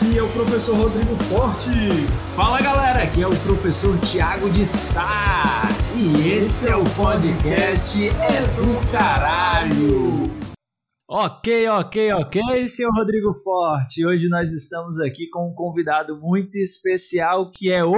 aqui é o professor Rodrigo Forte. Fala galera, aqui é o professor Tiago de Sá. E esse é o podcast É do Caralho. Ok, ok, ok, senhor Rodrigo Forte. Hoje nós estamos aqui com um convidado muito especial que é o.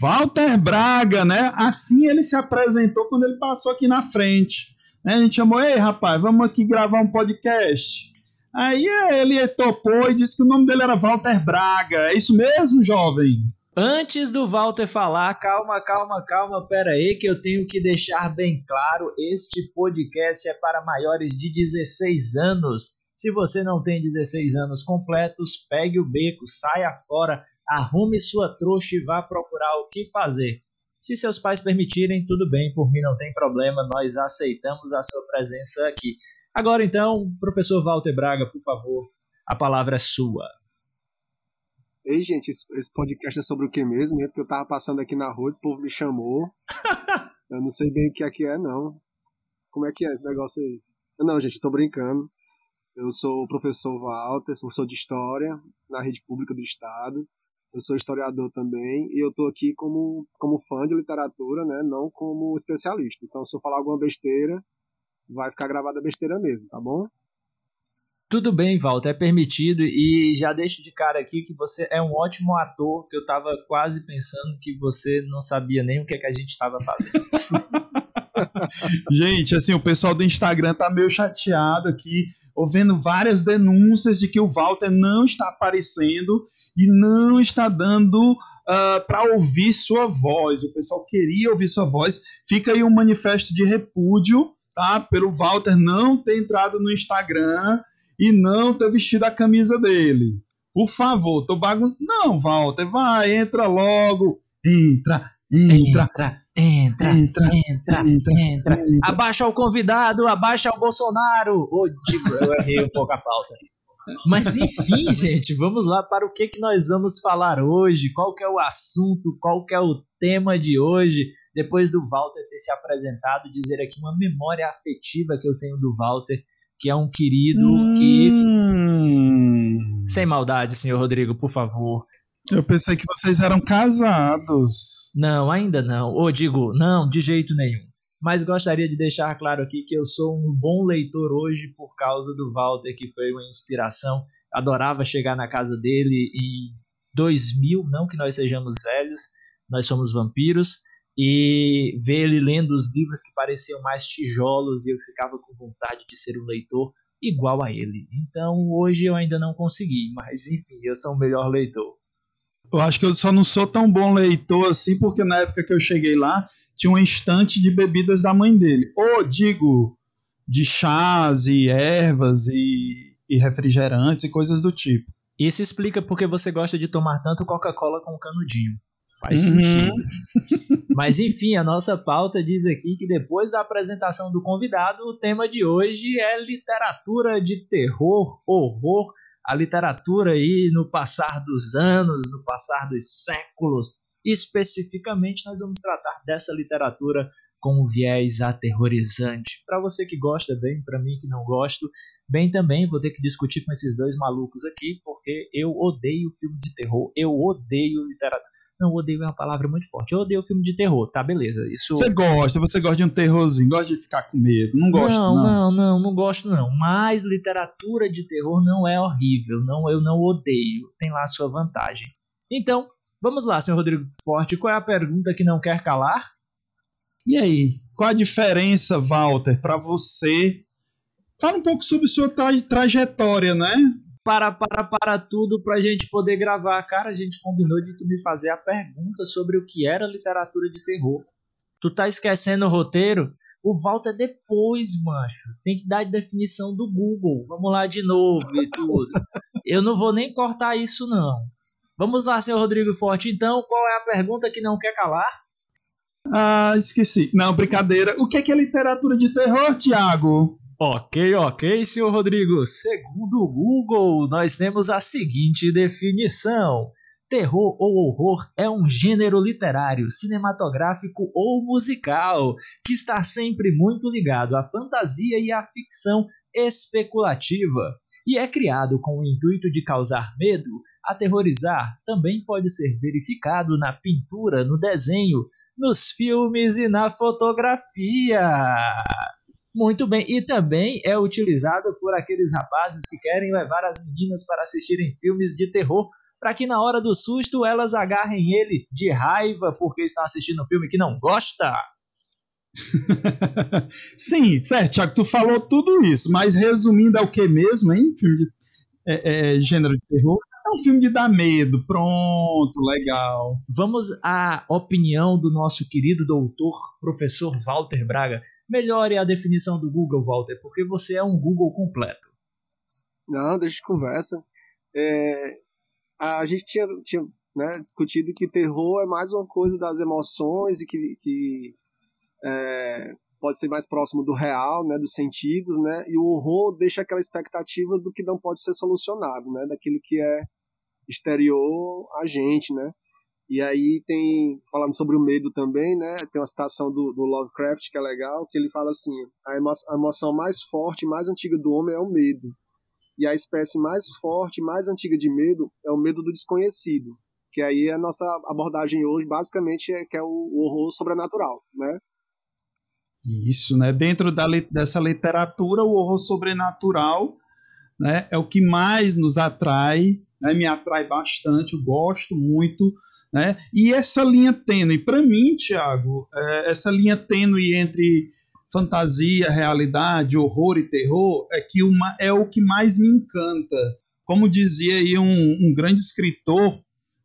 Walter Braga, né? Assim ele se apresentou quando ele passou aqui na frente. Né? A gente chamou, ei rapaz, vamos aqui gravar um podcast. Aí ele topou e disse que o nome dele era Walter Braga. É isso mesmo, jovem? Antes do Walter falar, calma, calma, calma, pera aí que eu tenho que deixar bem claro, este podcast é para maiores de 16 anos. Se você não tem 16 anos completos, pegue o beco, saia fora, arrume sua trouxa e vá procurar o que fazer. Se seus pais permitirem, tudo bem, por mim não tem problema, nós aceitamos a sua presença aqui. Agora então, professor Walter Braga, por favor, a palavra é sua. Ei, gente, esse, podcast é sobre o que mesmo? É porque eu tava passando aqui na rua, o povo me chamou. eu não sei bem o que é que é, não. Como é que é esse negócio aí? Não, gente, tô brincando. Eu sou o professor Walter, professor de História na rede pública do Estado. Eu sou historiador também e eu tô aqui como, como fã de literatura, né? Não como especialista. Então, se eu falar alguma besteira, vai ficar gravada besteira mesmo, tá bom? Tudo bem, Walter, é permitido e já deixo de cara aqui que você é um ótimo ator, que eu tava quase pensando que você não sabia nem o que, é que a gente estava fazendo. gente, assim, o pessoal do Instagram tá meio chateado aqui, ouvindo várias denúncias de que o Walter não está aparecendo e não está dando uh, ah, para ouvir sua voz. O pessoal queria ouvir sua voz. Fica aí um manifesto de repúdio, tá? Pelo Walter não ter entrado no Instagram e não ter vestido a camisa dele. Por favor, tô bagun... Não, Walter, vai, entra logo. Entra, entra. Entra, entra, entra, entra, entra, entra. Abaixa o convidado, abaixa o Bolsonaro. Ô, digo, eu errei um pouco a pauta. Mas enfim, gente, vamos lá para o que, que nós vamos falar hoje. Qual que é o assunto, qual que é o tema de hoje. Depois do Walter ter se apresentado, dizer aqui uma memória afetiva que eu tenho do Walter que é um querido hum. que. Sem maldade, senhor Rodrigo, por favor. Eu pensei que vocês eram casados. Não, ainda não. Ou digo, não, de jeito nenhum. Mas gostaria de deixar claro aqui que eu sou um bom leitor hoje por causa do Walter, que foi uma inspiração. Adorava chegar na casa dele em 2000, não que nós sejamos velhos, nós somos vampiros, e ver ele lendo os livros que pareciam mais tijolos e eu ficava com vontade de ser um leitor igual a ele. Então hoje eu ainda não consegui, mas enfim, eu sou o melhor leitor. Eu acho que eu só não sou tão bom leitor assim, porque na época que eu cheguei lá tinha um estante de bebidas da mãe dele. Ou digo, de chás e ervas e, e refrigerantes e coisas do tipo. Isso explica porque você gosta de tomar tanto Coca-Cola com canudinho. Faz uhum. sentido. Mas enfim, a nossa pauta diz aqui que depois da apresentação do convidado, o tema de hoje é literatura de terror, horror, a literatura aí no passar dos anos, no passar dos séculos. Especificamente, nós vamos tratar dessa literatura com um viés aterrorizante. Para você que gosta bem, para mim que não gosto, bem também vou ter que discutir com esses dois malucos aqui, porque eu odeio filme de terror, eu odeio literatura. Não, odeio é uma palavra muito forte. Eu odeio filme de terror, tá, beleza. Isso. Você gosta, você gosta de um terrorzinho, gosta de ficar com medo. Não gosto, não. Não, não, não, não gosto, não. Mas literatura de terror não é horrível. Não, eu não odeio. Tem lá a sua vantagem. Então, vamos lá, senhor Rodrigo Forte. Qual é a pergunta que não quer calar? E aí, qual a diferença, Walter, para você? Fala um pouco sobre sua trajetória, né? Para, para, para tudo pra gente poder gravar. Cara, a gente combinou de tu me fazer a pergunta sobre o que era literatura de terror. Tu tá esquecendo o roteiro? O volta depois, macho. Tem que dar a definição do Google. Vamos lá de novo e tudo. Eu não vou nem cortar isso, não. Vamos lá, senhor Rodrigo Forte. Então, qual é a pergunta que não quer calar? Ah, esqueci. Não, brincadeira. O que é, que é literatura de terror, Tiago? Ok, ok, senhor Rodrigo. Segundo o Google, nós temos a seguinte definição: terror ou horror é um gênero literário, cinematográfico ou musical que está sempre muito ligado à fantasia e à ficção especulativa e é criado com o intuito de causar medo, aterrorizar, também pode ser verificado na pintura, no desenho, nos filmes e na fotografia. Muito bem, e também é utilizado por aqueles rapazes que querem levar as meninas para assistirem filmes de terror, para que na hora do susto elas agarrem ele de raiva porque estão assistindo um filme que não gosta. Sim, certo, Thiago, tu falou tudo isso, mas resumindo é o que mesmo, hein? Filme de é, é, gênero de terror. É um filme de dar medo, pronto, legal. Vamos à opinião do nosso querido doutor, professor Walter Braga. Melhore a definição do Google, Walter, porque você é um Google completo. Não, deixa de conversa. É, a gente tinha, tinha né, discutido que terror é mais uma coisa das emoções e que, que é, pode ser mais próximo do real, né, dos sentidos, né, e o horror deixa aquela expectativa do que não pode ser solucionado, né, daquilo que é exterior a gente, né. E aí tem, falando sobre o medo também, né, tem uma citação do, do Lovecraft que é legal, que ele fala assim, a, emo a emoção mais forte, mais antiga do homem é o medo. E a espécie mais forte, mais antiga de medo é o medo do desconhecido, que aí é a nossa abordagem hoje basicamente é que é o, o horror sobrenatural, né? Isso, né? Dentro da, dessa literatura, o horror sobrenatural né, é o que mais nos atrai, né, me atrai bastante, eu gosto muito. Né? E essa linha tênue, para mim, Tiago, é, essa linha tênue entre fantasia, realidade, horror e terror é, que uma, é o que mais me encanta. Como dizia aí um, um grande escritor,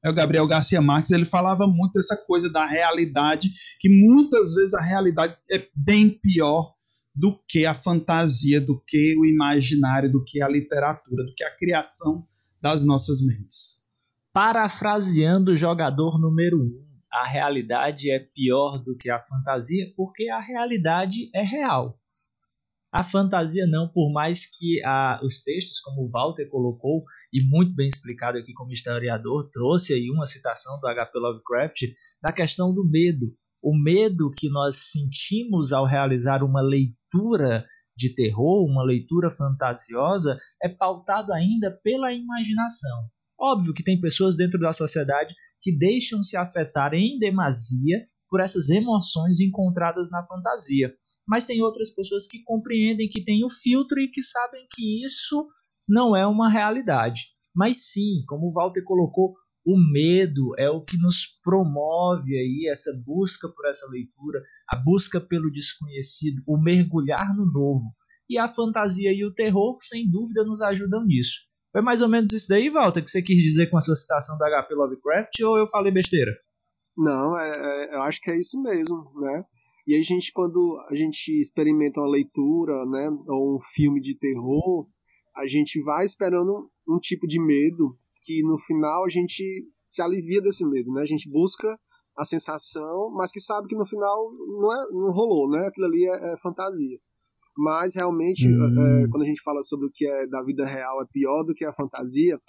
é o Gabriel Garcia Marques, ele falava muito dessa coisa da realidade, que muitas vezes a realidade é bem pior do que a fantasia, do que o imaginário, do que a literatura, do que a criação das nossas mentes. Parafraseando o jogador número 1, um, a realidade é pior do que a fantasia porque a realidade é real. A fantasia não, por mais que a, os textos, como o Walter colocou, e muito bem explicado aqui como historiador, trouxe aí uma citação do H.P. Lovecraft da questão do medo. O medo que nós sentimos ao realizar uma leitura de terror, uma leitura fantasiosa, é pautado ainda pela imaginação. Óbvio que tem pessoas dentro da sociedade que deixam se afetar em demasia por essas emoções encontradas na fantasia. Mas tem outras pessoas que compreendem que tem o filtro e que sabem que isso não é uma realidade. Mas sim, como o Walter colocou, o medo é o que nos promove aí essa busca por essa leitura, a busca pelo desconhecido, o mergulhar no novo. E a fantasia e o terror, sem dúvida, nos ajudam nisso. Foi mais ou menos isso daí, Walter, que você quis dizer com a sua citação da HP Lovecraft ou eu falei besteira? Não, é, é, eu acho que é isso mesmo, né? E a gente, quando a gente experimenta uma leitura, né, ou um filme de terror, a gente vai esperando um tipo de medo que no final a gente se alivia desse medo, né? A gente busca a sensação, mas que sabe que no final não, é, não rolou, né? Aquilo ali é, é fantasia. Mas realmente, hum. é, quando a gente fala sobre o que é da vida real é pior do que a fantasia,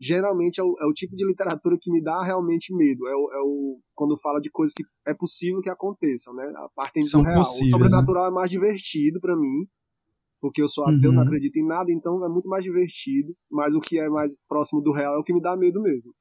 geralmente é o, é o, tipo de literatura que me dá realmente medo. É o, é o, quando fala de coisas que é possível que aconteçam, né? A parte do real. O né? sobrenatural né? é mais divertido para mim, porque eu sou ateu, uhum. não acredito em nada, então é muito mais divertido. Mas o que é mais próximo do real é o que me dá medo mesmo.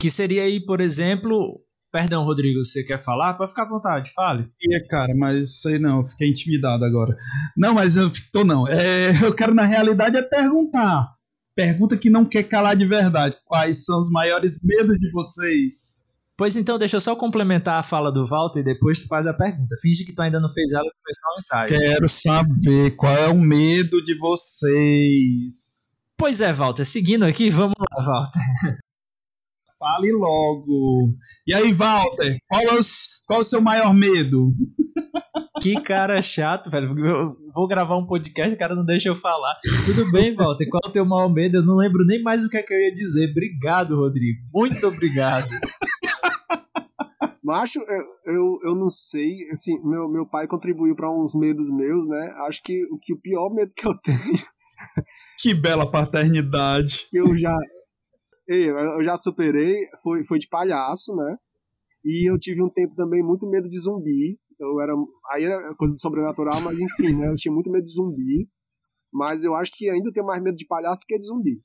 Que seria aí, por exemplo. Perdão, Rodrigo, você quer falar? Pode ficar à vontade, fale. É, cara, mas sei não, eu fiquei intimidado agora. Não, mas eu tô não. É, eu quero, na realidade, é perguntar Pergunta que não quer calar de verdade. Quais são os maiores medos de vocês? Pois então, deixa eu só complementar a fala do Walter e depois tu faz a pergunta. Finge que tu ainda não fez ela e começar o ensaio. Quero saber qual é o medo de vocês. Pois é, Walter. Seguindo aqui, vamos lá, Walter. Fale logo. E aí, Walter, qual é, os, qual é o seu maior medo? Que cara chato, velho. Eu vou gravar um podcast, o cara não deixa eu falar. Tudo bem, Walter. Qual é o teu maior medo? Eu não lembro nem mais o que, é que eu ia dizer. Obrigado, Rodrigo. Muito obrigado. Macho, eu, eu, eu não sei. Assim, meu, meu pai contribuiu para uns medos meus, né? Acho que o, que o pior medo que eu tenho. Que bela paternidade. Eu já. Eu já superei. Foi, foi de palhaço, né? E eu tive um tempo também muito medo de zumbi eu era. Aí era coisa do sobrenatural, mas enfim, né? Eu tinha muito medo de zumbi. Mas eu acho que ainda tenho mais medo de palhaço do que de zumbi.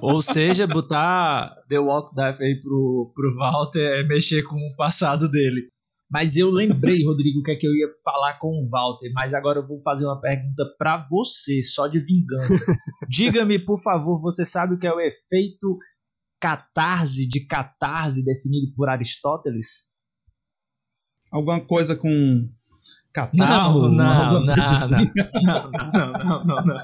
Ou seja, botar The Walk Death aí pro, pro Walter é mexer com o passado dele. Mas eu lembrei, Rodrigo, o que é que eu ia falar com o Walter, mas agora eu vou fazer uma pergunta para você, só de vingança. Diga-me, por favor, você sabe o que é o efeito catarse de catarse definido por Aristóteles? Alguma coisa com catarro? Não, não, não, assim. não, não, não, não, não.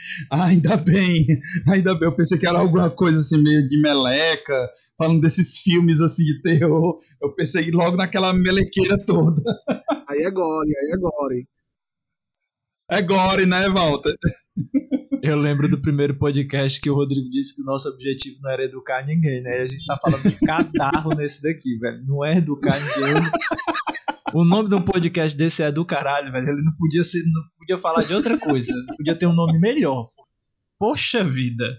Ah, ainda bem, ainda bem. Eu pensei que era alguma coisa assim, meio de meleca, falando desses filmes assim de terror. Eu pensei logo naquela melequeira toda. Aí é gore, aí é gore. É gore, né, Walter? Eu lembro do primeiro podcast que o Rodrigo disse que o nosso objetivo não era educar ninguém, né? E a gente tá falando de catarro nesse daqui, velho. Não é educar ninguém. O nome de um podcast desse é do caralho, velho. Ele não podia ser, não podia falar de outra coisa. Podia ter um nome melhor. Poxa vida.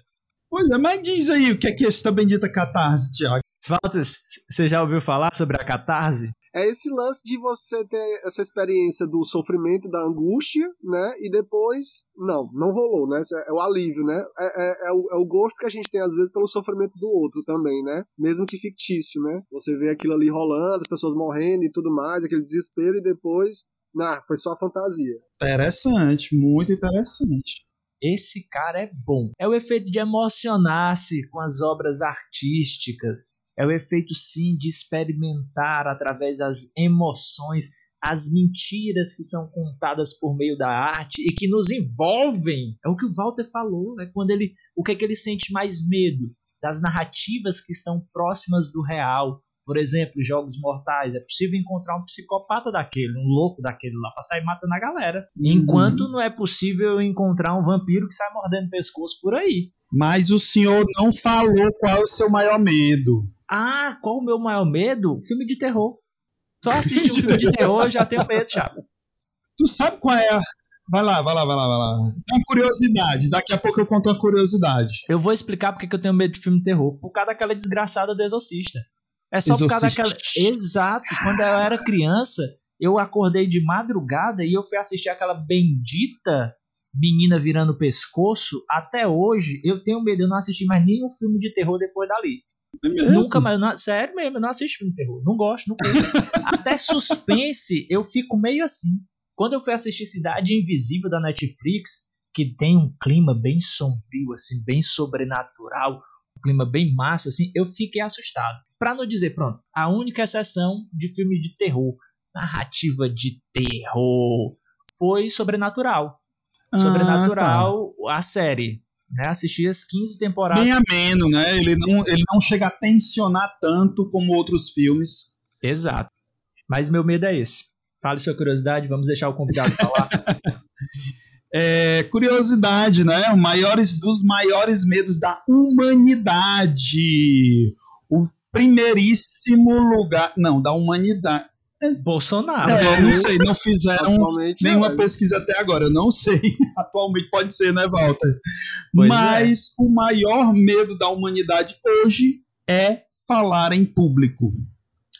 Pois é, mas diz aí o que é que é essa bendita catarse, Thiago. Walter, você já ouviu falar sobre a catarse? É esse lance de você ter essa experiência do sofrimento, da angústia, né? E depois, não, não rolou, né? É o alívio, né? É, é, é, o, é o gosto que a gente tem às vezes pelo sofrimento do outro também, né? Mesmo que fictício, né? Você vê aquilo ali rolando, as pessoas morrendo e tudo mais, aquele desespero e depois, nah, foi só fantasia. Interessante, muito interessante. Esse cara é bom. É o efeito de emocionar-se com as obras artísticas é o efeito sim de experimentar através das emoções as mentiras que são contadas por meio da arte e que nos envolvem. É o que o Walter falou, é quando ele, o que é que ele sente mais medo das narrativas que estão próximas do real. Por exemplo, jogos mortais. É possível encontrar um psicopata daquele, um louco daquele lá pra sair matando a galera. Uhum. Enquanto não é possível encontrar um vampiro que sai mordendo pescoço por aí. Mas o senhor não falou qual é o seu maior medo. Ah, qual o meu maior medo? Filme de terror. Só assistir um filme de terror eu já tenho medo, já. Tu sabe qual é a. Vai lá, vai lá, vai lá, vai lá. Uma curiosidade. Daqui a pouco eu conto uma curiosidade. Eu vou explicar porque eu tenho medo de filme de terror. Por causa daquela desgraçada do Exorcista. É só Exorcista. por causa daquela. Exato. Quando eu era criança, eu acordei de madrugada e eu fui assistir aquela bendita menina virando o pescoço. Até hoje, eu tenho medo. Eu não assisti mais nenhum filme de terror depois dali. É Nunca mais, não, sério mesmo, eu não assisto filme de terror. Não gosto, não curto. Até suspense, eu fico meio assim. Quando eu fui assistir Cidade Invisível da Netflix, que tem um clima bem sombrio, assim, bem sobrenatural, um clima bem massa, assim, eu fiquei assustado. Pra não dizer, pronto, a única exceção de filme de terror, narrativa de terror, foi Sobrenatural. Ah, Sobrenatural, tá. a série né, assistir as 15 temporadas. Bem ameno, né? Ele não, ele não chega a tensionar tanto como outros filmes. Exato. Mas meu medo é esse. Fale sua curiosidade, vamos deixar o convidado falar. é, curiosidade, né? Maiores dos maiores medos da humanidade. O primeiríssimo lugar. Não, da humanidade. Bolsonaro. É, não sei, não fizeram nenhuma é. pesquisa até agora, eu não sei. Atualmente pode ser, né, Walter? Pois Mas é. o maior medo da humanidade hoje é falar em público.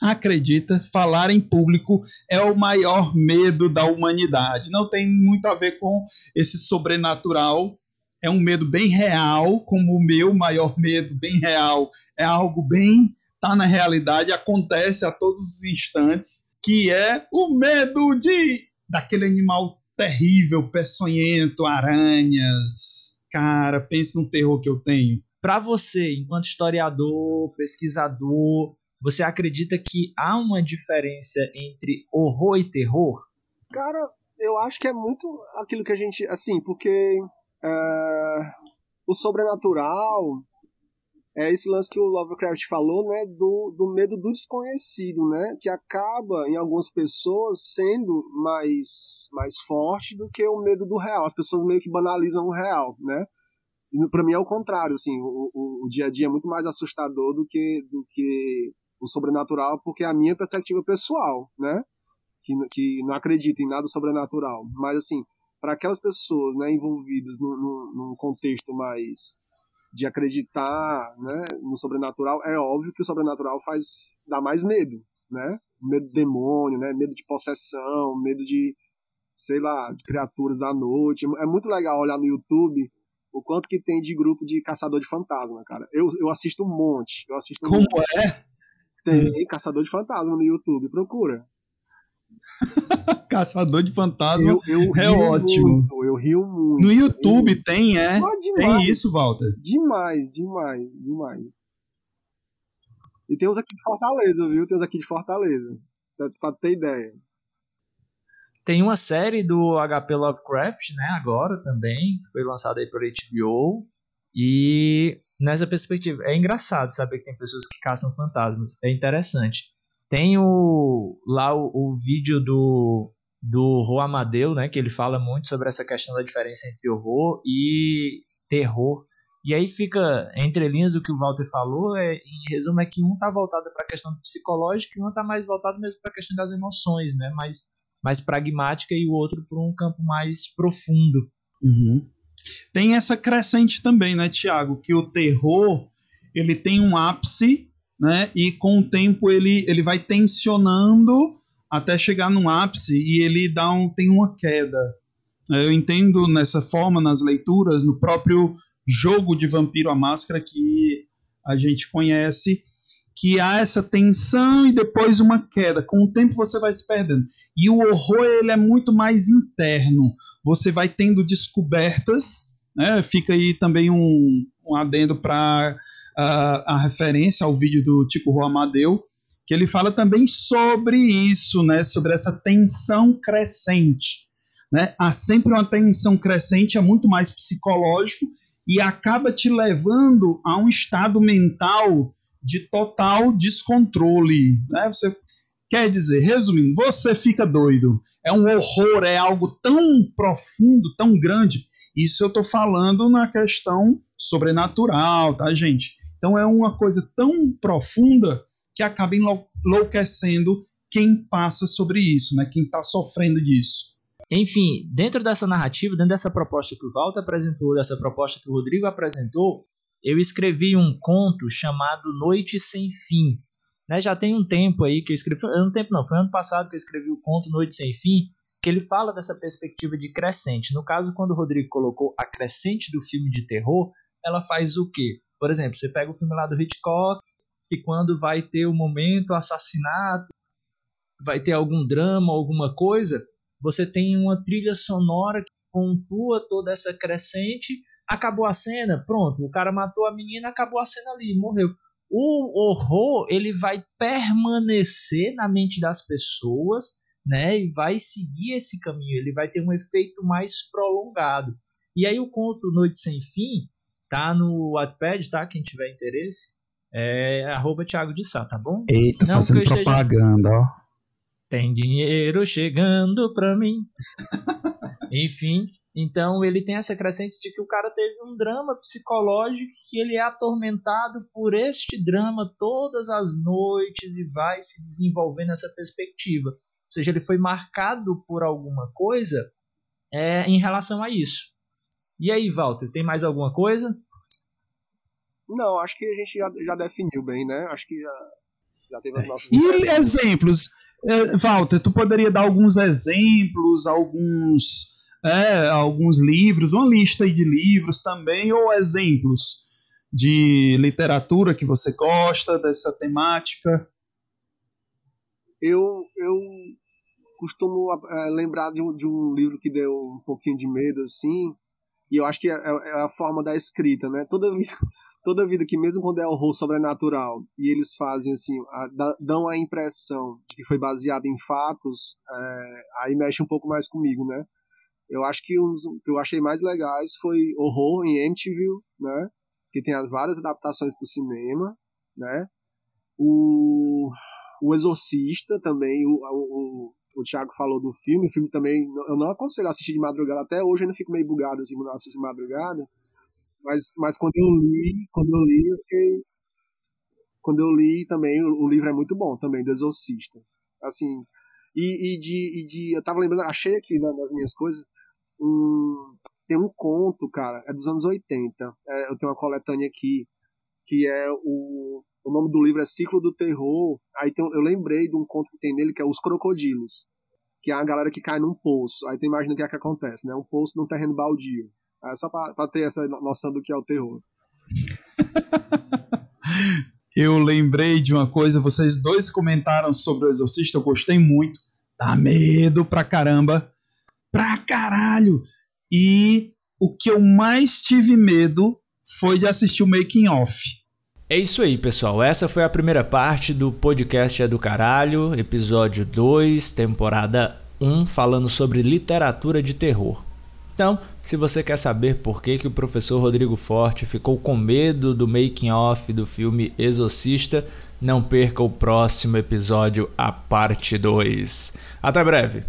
Acredita, falar em público é o maior medo da humanidade. Não tem muito a ver com esse sobrenatural. É um medo bem real, como o meu maior medo, bem real. É algo bem tá na realidade, acontece a todos os instantes que é o medo de daquele animal terrível, peçonhento, aranhas. Cara, pense no terror que eu tenho. Para você, enquanto historiador, pesquisador, você acredita que há uma diferença entre horror e terror? Cara, eu acho que é muito aquilo que a gente. Assim, porque. É, o sobrenatural é esse lance que o Lovecraft falou, né, do, do medo do desconhecido, né, que acaba em algumas pessoas sendo mais mais forte do que o medo do real. As pessoas meio que banalizam o real, né? Para mim é o contrário, assim, o, o, o, dia a dia é muito mais assustador do que do que o sobrenatural, porque é a minha perspectiva pessoal, né, que, que não acredita em nada sobrenatural. Mas assim, para aquelas pessoas, né, envolvidas num, num, contexto mais de acreditar né, no sobrenatural, é óbvio que o sobrenatural faz dá mais medo, né? Medo de demônio, né? Medo de possessão, medo de sei lá, criaturas da noite. É muito legal olhar no YouTube o quanto que tem de grupo de caçador de fantasma, cara. Eu, eu assisto um monte. Eu assisto um Como monte. é? Tem caçador de fantasma no YouTube, procura. Caçador de fantasma. Eu, eu é ótimo. Eu rio muito. No YouTube tem, é? Ah, demais, Tem isso, Walter. Demais, demais, demais. E tem uns aqui de Fortaleza, viu? Tem uns aqui de Fortaleza. Pra, pra ter ideia. Tem uma série do HP Lovecraft, né, agora também, que foi lançada aí por HBO. E nessa perspectiva, é engraçado saber que tem pessoas que caçam fantasmas. É interessante. Tem o, lá o, o vídeo do, do Rô Amadeu, né, que ele fala muito sobre essa questão da diferença entre horror e terror. E aí fica, entre linhas, o que o Walter falou, é, em resumo, é que um está voltado para a questão psicológica e um está mais voltado mesmo para a questão das emoções, né? mais, mais pragmática, e o outro para um campo mais profundo. Uhum. Tem essa crescente também, né, Tiago? Que o terror ele tem um ápice, né? E com o tempo ele, ele vai tensionando até chegar num ápice e ele dá um, tem uma queda. Eu entendo nessa forma nas leituras, no próprio jogo de Vampiro à Máscara que a gente conhece, que há essa tensão e depois uma queda. Com o tempo você vai se perdendo. E o horror ele é muito mais interno. Você vai tendo descobertas, né? Fica aí também um, um adendo para a, a referência ao vídeo do Tico Rô Amadeu, que ele fala também sobre isso, né? Sobre essa tensão crescente. Né? Há sempre uma tensão crescente, é muito mais psicológico e acaba te levando a um estado mental de total descontrole. Né? Você quer dizer, resumindo, você fica doido. É um horror, é algo tão profundo, tão grande. Isso eu estou falando na questão sobrenatural, tá, gente? Então é uma coisa tão profunda que acaba enlouquecendo quem passa sobre isso, né? Quem está sofrendo disso. Enfim, dentro dessa narrativa, dentro dessa proposta que o Walter apresentou, dessa proposta que o Rodrigo apresentou, eu escrevi um conto chamado Noite Sem Fim. Né, já tem um tempo aí que eu escrevi, um tempo não, foi ano passado que eu escrevi o conto Noite Sem Fim, que ele fala dessa perspectiva de crescente. No caso, quando o Rodrigo colocou a crescente do filme de terror, ela faz o quê? Por exemplo, você pega o filme lá do Hitchcock, que quando vai ter o momento assassinato, vai ter algum drama, alguma coisa, você tem uma trilha sonora que pontua toda essa crescente, acabou a cena, pronto, o cara matou a menina, acabou a cena ali, morreu. O horror, ele vai permanecer na mente das pessoas, né, e vai seguir esse caminho, ele vai ter um efeito mais prolongado. E aí o conto Noite Sem Fim tá no Wattpad, tá? Quem tiver interesse, é arroba Thiago de Sá, tá bom? Eita, Não fazendo esteja- propaganda, ó. Tem dinheiro chegando pra mim. Enfim, então ele tem essa crescente de que o cara teve um drama psicológico que ele é atormentado por este drama todas as noites e vai se desenvolvendo nessa perspectiva. Ou seja, ele foi marcado por alguma coisa é, em relação a isso. E aí, Walter, tem mais alguma coisa? Não, acho que a gente já, já definiu bem, né? Acho que já, já teve as nossas E exemplos? É, Walter, tu poderia dar alguns exemplos, alguns, é, alguns livros, uma lista aí de livros também, ou exemplos de literatura que você gosta dessa temática? Eu, eu costumo eh, lembrar de um, de um livro que deu um pouquinho de medo, assim, e eu acho que é, é a forma da escrita, né? Toda vida, toda vida que mesmo quando é horror sobrenatural e eles fazem assim, a- dão a impressão de que foi baseado em fatos, é, aí mexe um pouco mais comigo, né? Eu acho que os que eu achei mais legais foi Horror em Amityville, né? Que tem as várias adaptações para o cinema, né? O, o Exorcista também, o, o, o Thiago falou do filme, o filme também, eu não aconselho assistir de madrugada, até hoje eu ainda fico meio bugado assim quando eu assisto de madrugada, mas, mas quando eu li, quando eu li, eu fiquei, quando eu li também, o, livro é muito bom também, do Exorcista, assim, e, e, de, e de, eu tava lembrando, achei aqui na- nas minhas coisas, um, tem um conto, cara, é dos anos 80, é, eu tenho uma coletânea aqui, que é o, o nome do livro é Ciclo do Terror. Aí tem, eu lembrei de um conto que tem nele que é Os Crocodilos. que é a galera que cai num poço. Aí tu imagina o que é que acontece, né? Um poço num terreno baldio. É só pra, pra ter essa noção do que é o terror. eu lembrei de uma coisa, vocês dois comentaram sobre o Exorcista, eu gostei muito. Dá medo pra caramba. Pra caralho! E o que eu mais tive medo foi de assistir o making off. É isso aí, pessoal. Essa foi a primeira parte do podcast É do Caralho, episódio 2, temporada 1, falando sobre literatura de terror. Então, se você quer saber por que, que o professor Rodrigo Forte ficou com medo do making off do filme Exorcista, não perca o próximo episódio, a parte 2. Até breve!